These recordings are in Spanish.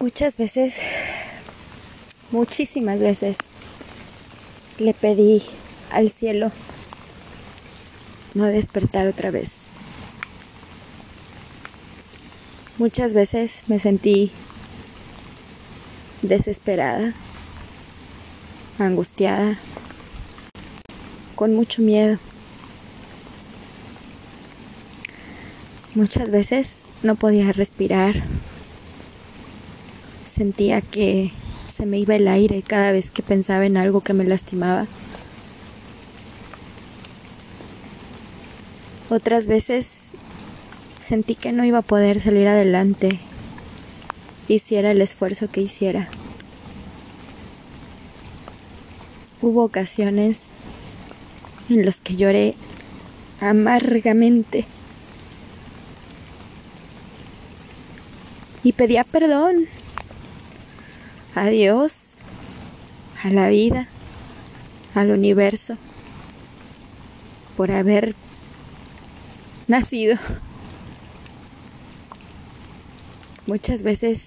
Muchas veces, muchísimas veces, le pedí al cielo no despertar otra vez. Muchas veces me sentí desesperada, angustiada, con mucho miedo. Muchas veces no podía respirar. Sentía que se me iba el aire cada vez que pensaba en algo que me lastimaba. Otras veces sentí que no iba a poder salir adelante, hiciera el esfuerzo que hiciera. Hubo ocasiones en los que lloré amargamente y pedía perdón a Dios, a la vida, al universo, por haber nacido. Muchas veces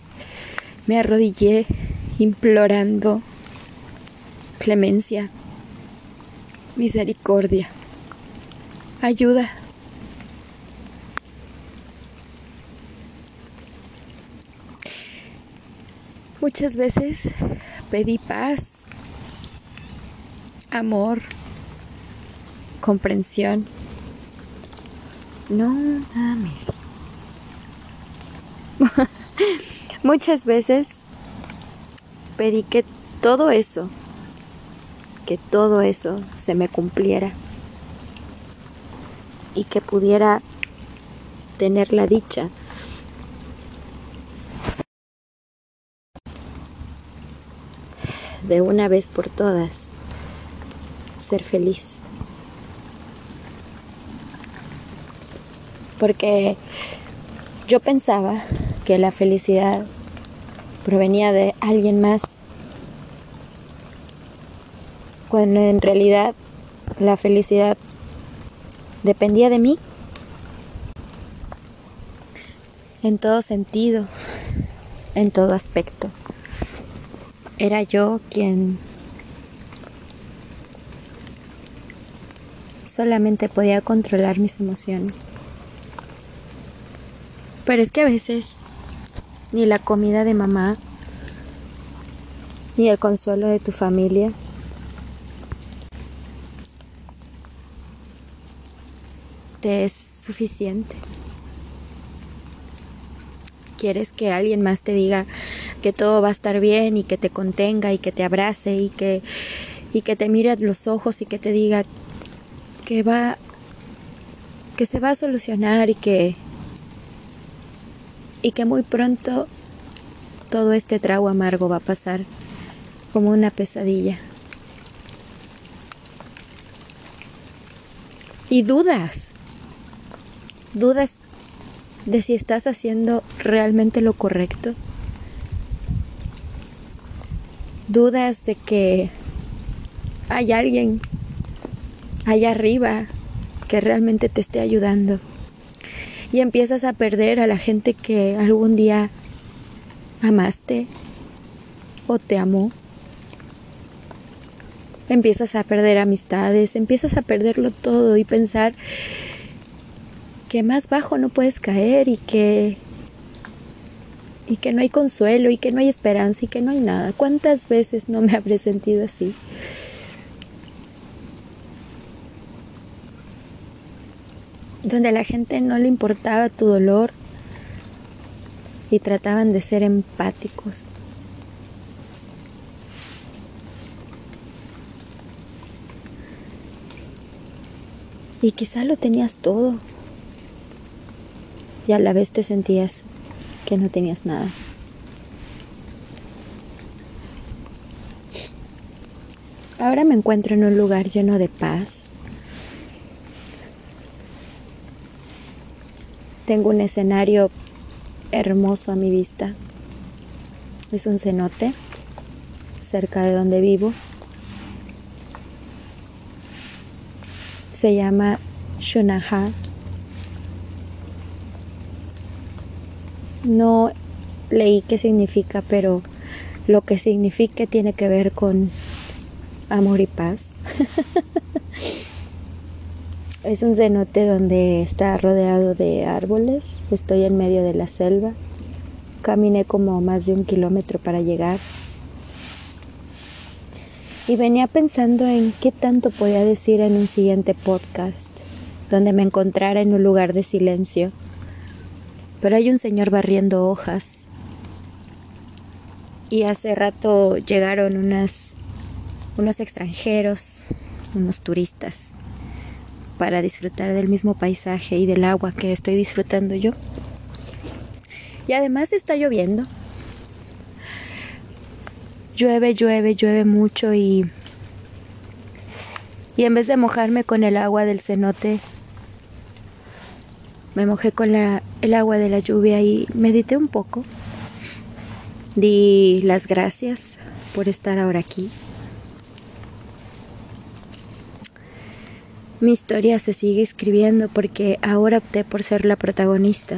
me arrodillé implorando clemencia, misericordia, ayuda. Muchas veces pedí paz, amor, comprensión. No mames. Muchas veces pedí que todo eso, que todo eso se me cumpliera y que pudiera tener la dicha de una vez por todas ser feliz. Porque yo pensaba que la felicidad provenía de alguien más, cuando en realidad la felicidad dependía de mí en todo sentido, en todo aspecto. Era yo quien solamente podía controlar mis emociones. Pero es que a veces ni la comida de mamá, ni el consuelo de tu familia, te es suficiente. Quieres que alguien más te diga que todo va a estar bien y que te contenga y que te abrace y que y que te mire los ojos y que te diga que va que se va a solucionar y que y que muy pronto todo este trago amargo va a pasar como una pesadilla. Y dudas, dudas de si estás haciendo realmente lo correcto. Dudas de que hay alguien allá arriba que realmente te esté ayudando y empiezas a perder a la gente que algún día amaste o te amó. Empiezas a perder amistades, empiezas a perderlo todo y pensar que más bajo no puedes caer y que y que no hay consuelo y que no hay esperanza y que no hay nada. ¿Cuántas veces no me habré sentido así? donde a la gente no le importaba tu dolor y trataban de ser empáticos. Y quizá lo tenías todo y a la vez te sentías que no tenías nada. Ahora me encuentro en un lugar lleno de paz, Tengo un escenario hermoso a mi vista. Es un cenote cerca de donde vivo. Se llama Shunaha. No leí qué significa, pero lo que significa tiene que ver con amor y paz. es un cenote donde está rodeado de árboles. Estoy en medio de la selva. Caminé como más de un kilómetro para llegar. Y venía pensando en qué tanto podía decir en un siguiente podcast, donde me encontrara en un lugar de silencio. Pero hay un señor barriendo hojas. Y hace rato llegaron unas unos extranjeros, unos turistas, para disfrutar del mismo paisaje y del agua que estoy disfrutando yo. Y además está lloviendo. Llueve, llueve, llueve mucho y y en vez de mojarme con el agua del cenote, me mojé con la, el agua de la lluvia y medité un poco. Di las gracias por estar ahora aquí. Mi historia se sigue escribiendo porque ahora opté por ser la protagonista.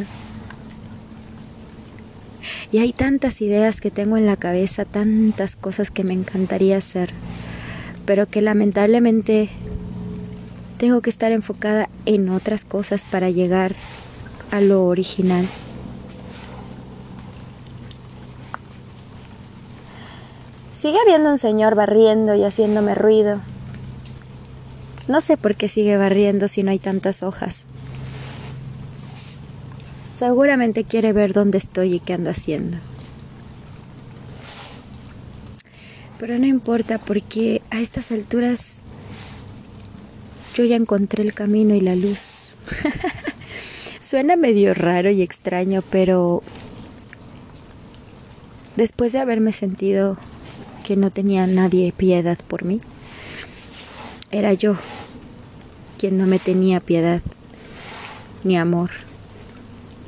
Y hay tantas ideas que tengo en la cabeza, tantas cosas que me encantaría hacer, pero que lamentablemente tengo que estar enfocada en otras cosas para llegar a lo original. Sigue habiendo un señor barriendo y haciéndome ruido. No sé por qué sigue barriendo si no hay tantas hojas. Seguramente quiere ver dónde estoy y qué ando haciendo. Pero no importa porque a estas alturas yo ya encontré el camino y la luz. Suena medio raro y extraño, pero después de haberme sentido que no tenía nadie piedad por mí, era yo quien no me tenía piedad, ni amor,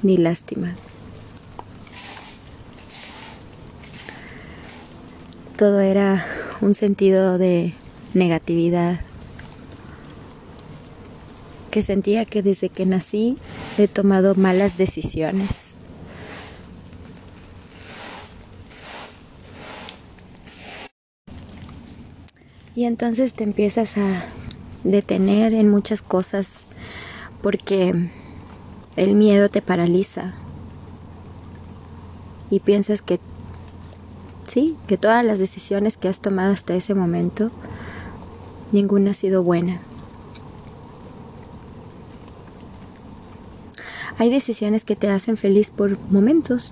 ni lástima. Todo era un sentido de negatividad sentía que desde que nací he tomado malas decisiones. Y entonces te empiezas a detener en muchas cosas porque el miedo te paraliza y piensas que sí, que todas las decisiones que has tomado hasta ese momento, ninguna ha sido buena. Hay decisiones que te hacen feliz por momentos,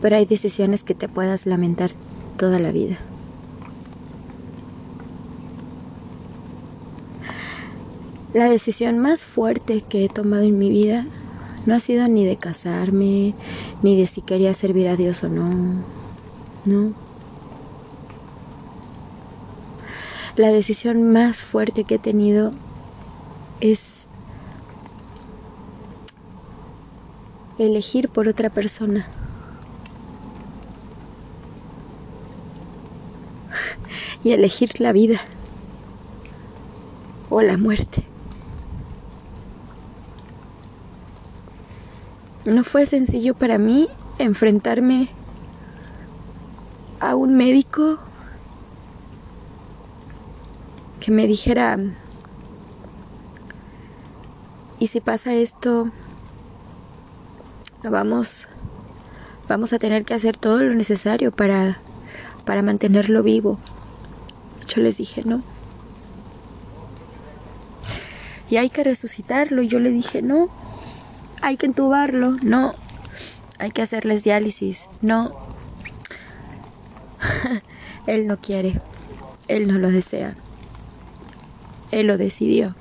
pero hay decisiones que te puedas lamentar toda la vida. La decisión más fuerte que he tomado en mi vida no ha sido ni de casarme, ni de si quería servir a Dios o no. No. La decisión más fuerte que he tenido es elegir por otra persona. Y elegir la vida o la muerte. No fue sencillo para mí enfrentarme a un médico que me dijera, y si pasa esto, vamos, vamos a tener que hacer todo lo necesario para, para mantenerlo vivo. Yo les dije, no. Y hay que resucitarlo. Y yo le dije, no hay que entubarlo, no, hay que hacerles diálisis, no. él no quiere, él no lo desea, él lo decidió.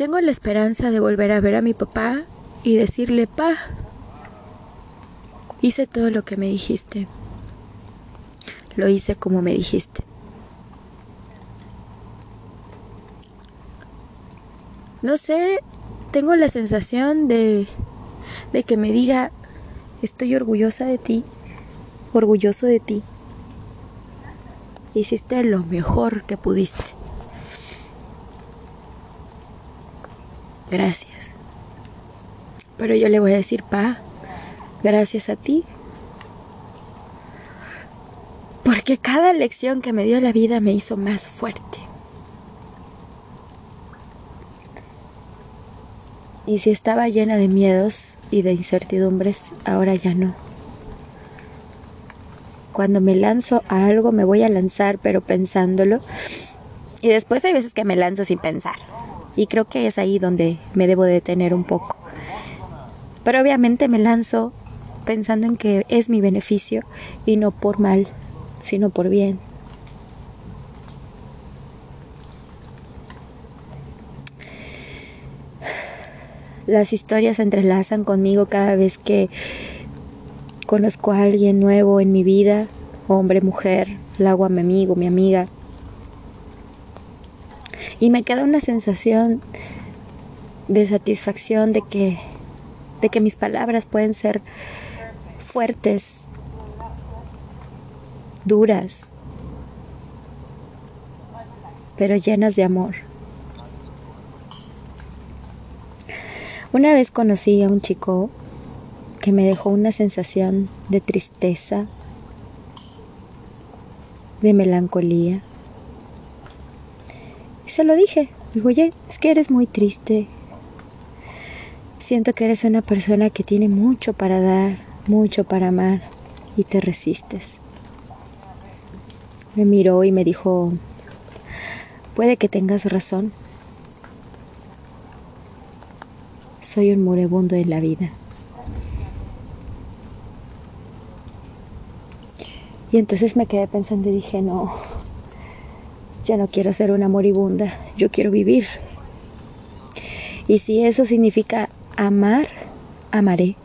Tengo la esperanza de volver a ver a mi papá y decirle, pa, hice todo lo que me dijiste, lo hice como me dijiste. No sé, tengo la sensación de, de que me diga, estoy orgullosa de ti, orgulloso de ti. Hiciste lo mejor que pudiste. Gracias. Pero yo le voy a decir, pa, gracias a ti. Porque cada lección que me dio la vida me hizo más fuerte. Y si estaba llena de miedos y de incertidumbres, ahora ya no. Cuando me lanzo a algo me voy a lanzar pero pensándolo. Y después hay veces que me lanzo sin pensar. Y creo que es ahí donde me debo detener un poco. Pero obviamente me lanzo pensando en que es mi beneficio y no por mal, sino por bien. Las historias se entrelazan conmigo cada vez que conozco a alguien nuevo en mi vida, hombre, mujer, el agua, mi amigo, mi amiga. Y me queda una sensación de satisfacción de que, de que mis palabras pueden ser fuertes, duras, pero llenas de amor. Una vez conocí a un chico que me dejó una sensación de tristeza, de melancolía. Se lo dije. Dijo, oye, es que eres muy triste. Siento que eres una persona que tiene mucho para dar, mucho para amar y te resistes. Me miró y me dijo, puede que tengas razón. Soy un moribundo en la vida. Y entonces me quedé pensando y dije, no, yo no quiero ser una moribunda, yo quiero vivir. Y si eso significa amar, amaré.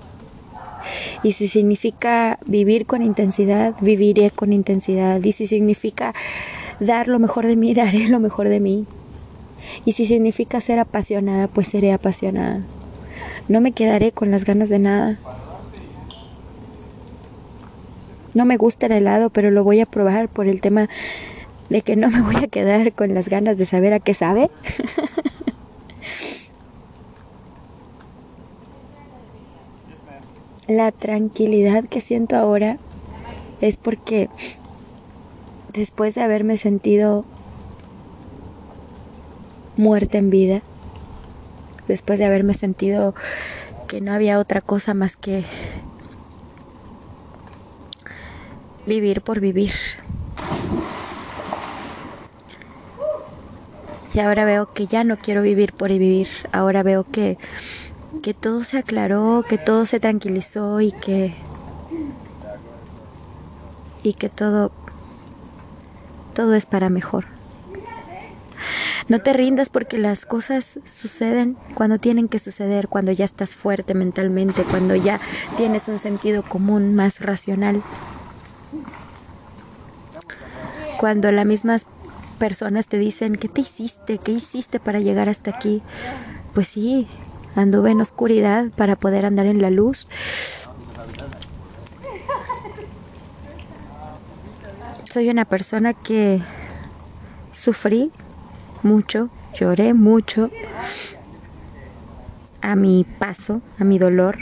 Y si significa vivir con intensidad, viviré con intensidad. Y si significa dar lo mejor de mí, daré lo mejor de mí. Y si significa ser apasionada, pues seré apasionada. No me quedaré con las ganas de nada. No me gusta el helado, pero lo voy a probar por el tema de que no me voy a quedar con las ganas de saber a qué sabe. La tranquilidad que siento ahora es porque después de haberme sentido muerta en vida, después de haberme sentido que no había otra cosa más que vivir por vivir. Y ahora veo que ya no quiero vivir por vivir. Ahora veo que, que todo se aclaró, que todo se tranquilizó y que y que todo todo es para mejor. No te rindas porque las cosas suceden cuando tienen que suceder, cuando ya estás fuerte mentalmente, cuando ya tienes un sentido común más racional. Cuando las mismas personas te dicen, ¿qué te hiciste? ¿Qué hiciste para llegar hasta aquí? Pues sí, anduve en oscuridad para poder andar en la luz. Soy una persona que sufrí mucho, lloré mucho a mi paso, a mi dolor.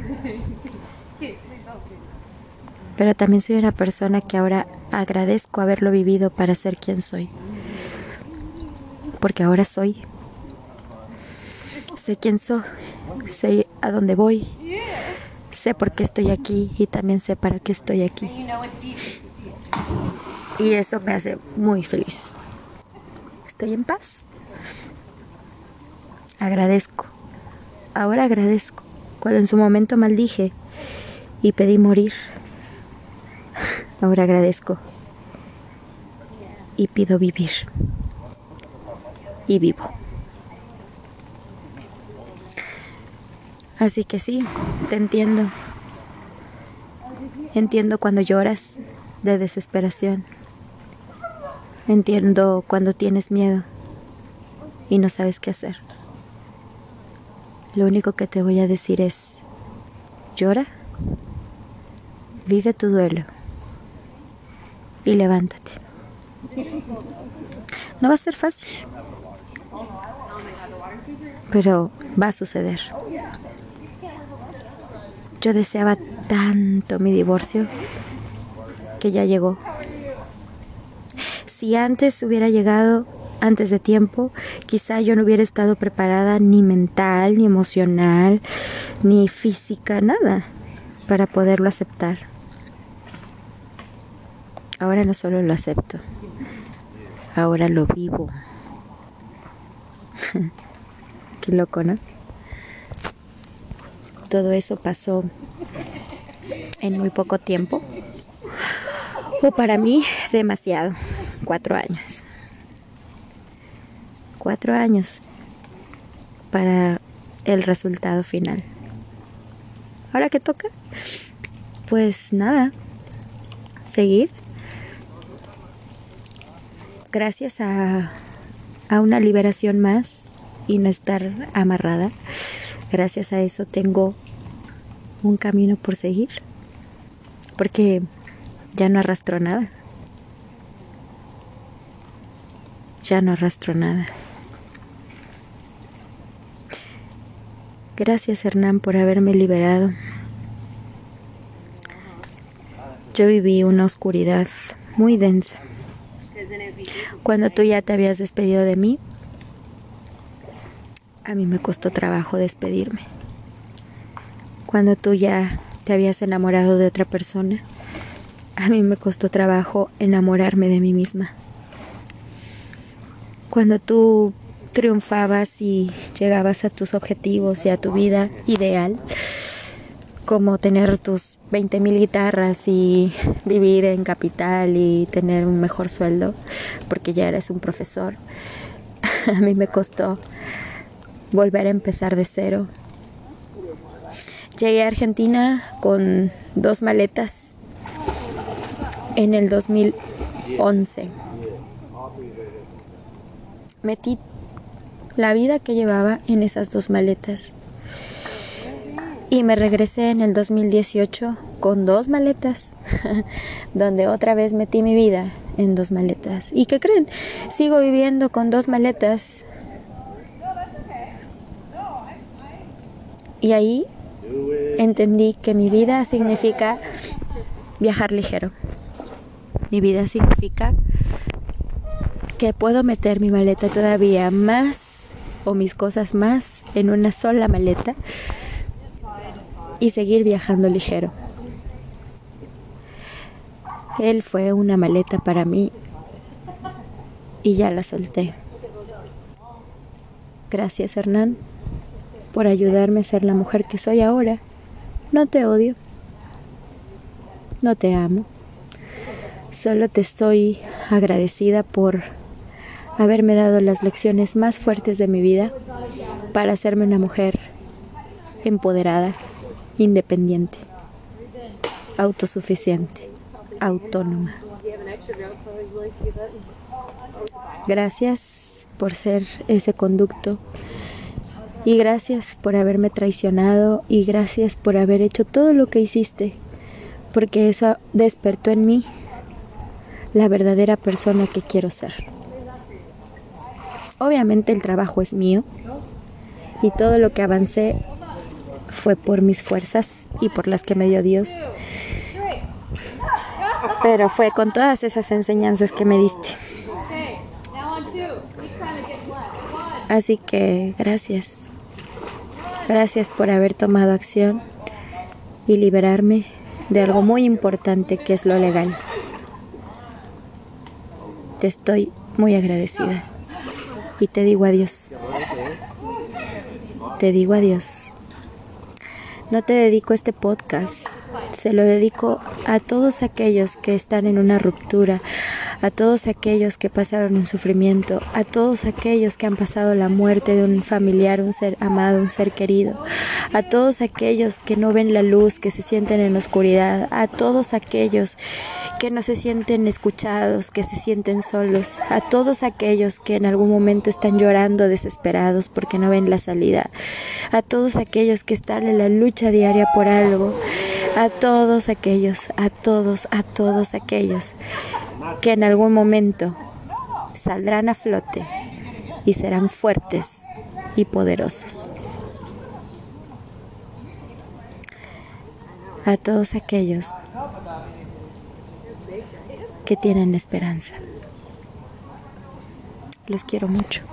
Pero también soy una persona que ahora agradezco haberlo vivido para ser quien soy. Porque ahora soy. Sé quién soy, sé a dónde voy, sé por qué estoy aquí y también sé para qué estoy aquí. Y eso me hace muy feliz. Estoy en paz. Agradezco. Ahora agradezco. Cuando en su momento maldije y pedí morir. Ahora agradezco. Y pido vivir. Y vivo. Así que sí, te entiendo. Entiendo cuando lloras de desesperación. Entiendo cuando tienes miedo y no sabes qué hacer. Lo único que te voy a decir es, llora, vive tu duelo y levántate. No va a ser fácil. Pero va a suceder. Yo deseaba tanto mi divorcio que ya llegó. Si antes hubiera llegado antes de tiempo, quizá yo no hubiera estado preparada ni mental, ni emocional, ni física, nada, para poderlo aceptar. Ahora no solo lo acepto, ahora lo vivo. Qué loco, ¿no? Todo eso pasó en muy poco tiempo. O para mí, demasiado. Cuatro años. Cuatro años para el resultado final. ¿Ahora qué toca? Pues nada, seguir. Gracias a, a una liberación más y no estar amarrada. Gracias a eso tengo un camino por seguir. Porque ya no arrastro nada. Ya no arrastro nada. Gracias Hernán por haberme liberado. Yo viví una oscuridad muy densa. Cuando tú ya te habías despedido de mí, a mí me costó trabajo despedirme. Cuando tú ya te habías enamorado de otra persona, a mí me costó trabajo enamorarme de mí misma. Cuando tú triunfabas y llegabas a tus objetivos y a tu vida ideal, como tener tus 20 mil guitarras y vivir en capital y tener un mejor sueldo, porque ya eres un profesor, a mí me costó volver a empezar de cero. Llegué a Argentina con dos maletas en el 2011. Metí la vida que llevaba en esas dos maletas. Y me regresé en el 2018 con dos maletas, donde otra vez metí mi vida en dos maletas. ¿Y qué creen? Sigo viviendo con dos maletas Y ahí entendí que mi vida significa viajar ligero. Mi vida significa que puedo meter mi maleta todavía más o mis cosas más en una sola maleta y seguir viajando ligero. Él fue una maleta para mí y ya la solté. Gracias Hernán por ayudarme a ser la mujer que soy ahora. No te odio. No te amo. Solo te estoy agradecida por haberme dado las lecciones más fuertes de mi vida para hacerme una mujer empoderada, independiente, autosuficiente, autónoma. Gracias por ser ese conducto y gracias por haberme traicionado y gracias por haber hecho todo lo que hiciste, porque eso despertó en mí la verdadera persona que quiero ser. Obviamente el trabajo es mío y todo lo que avancé fue por mis fuerzas y por las que me dio Dios. Pero fue con todas esas enseñanzas que me diste. Así que gracias. Gracias por haber tomado acción y liberarme de algo muy importante que es lo legal. Te estoy muy agradecida y te digo adiós. Te digo adiós. No te dedico este podcast, se lo dedico a todos aquellos que están en una ruptura, a todos aquellos que pasaron un sufrimiento, a todos aquellos que han pasado la muerte de un familiar, un ser amado, un ser querido, a todos aquellos que no ven la luz, que se sienten en oscuridad, a todos aquellos que no se sienten escuchados, que se sienten solos, a todos aquellos que en algún momento están llorando desesperados porque no ven la salida, a todos aquellos que están en la lucha diaria por algo, a todos aquellos, a todos, a todos aquellos que en algún momento saldrán a flote y serán fuertes y poderosos. A todos aquellos que tienen esperanza. Los quiero mucho.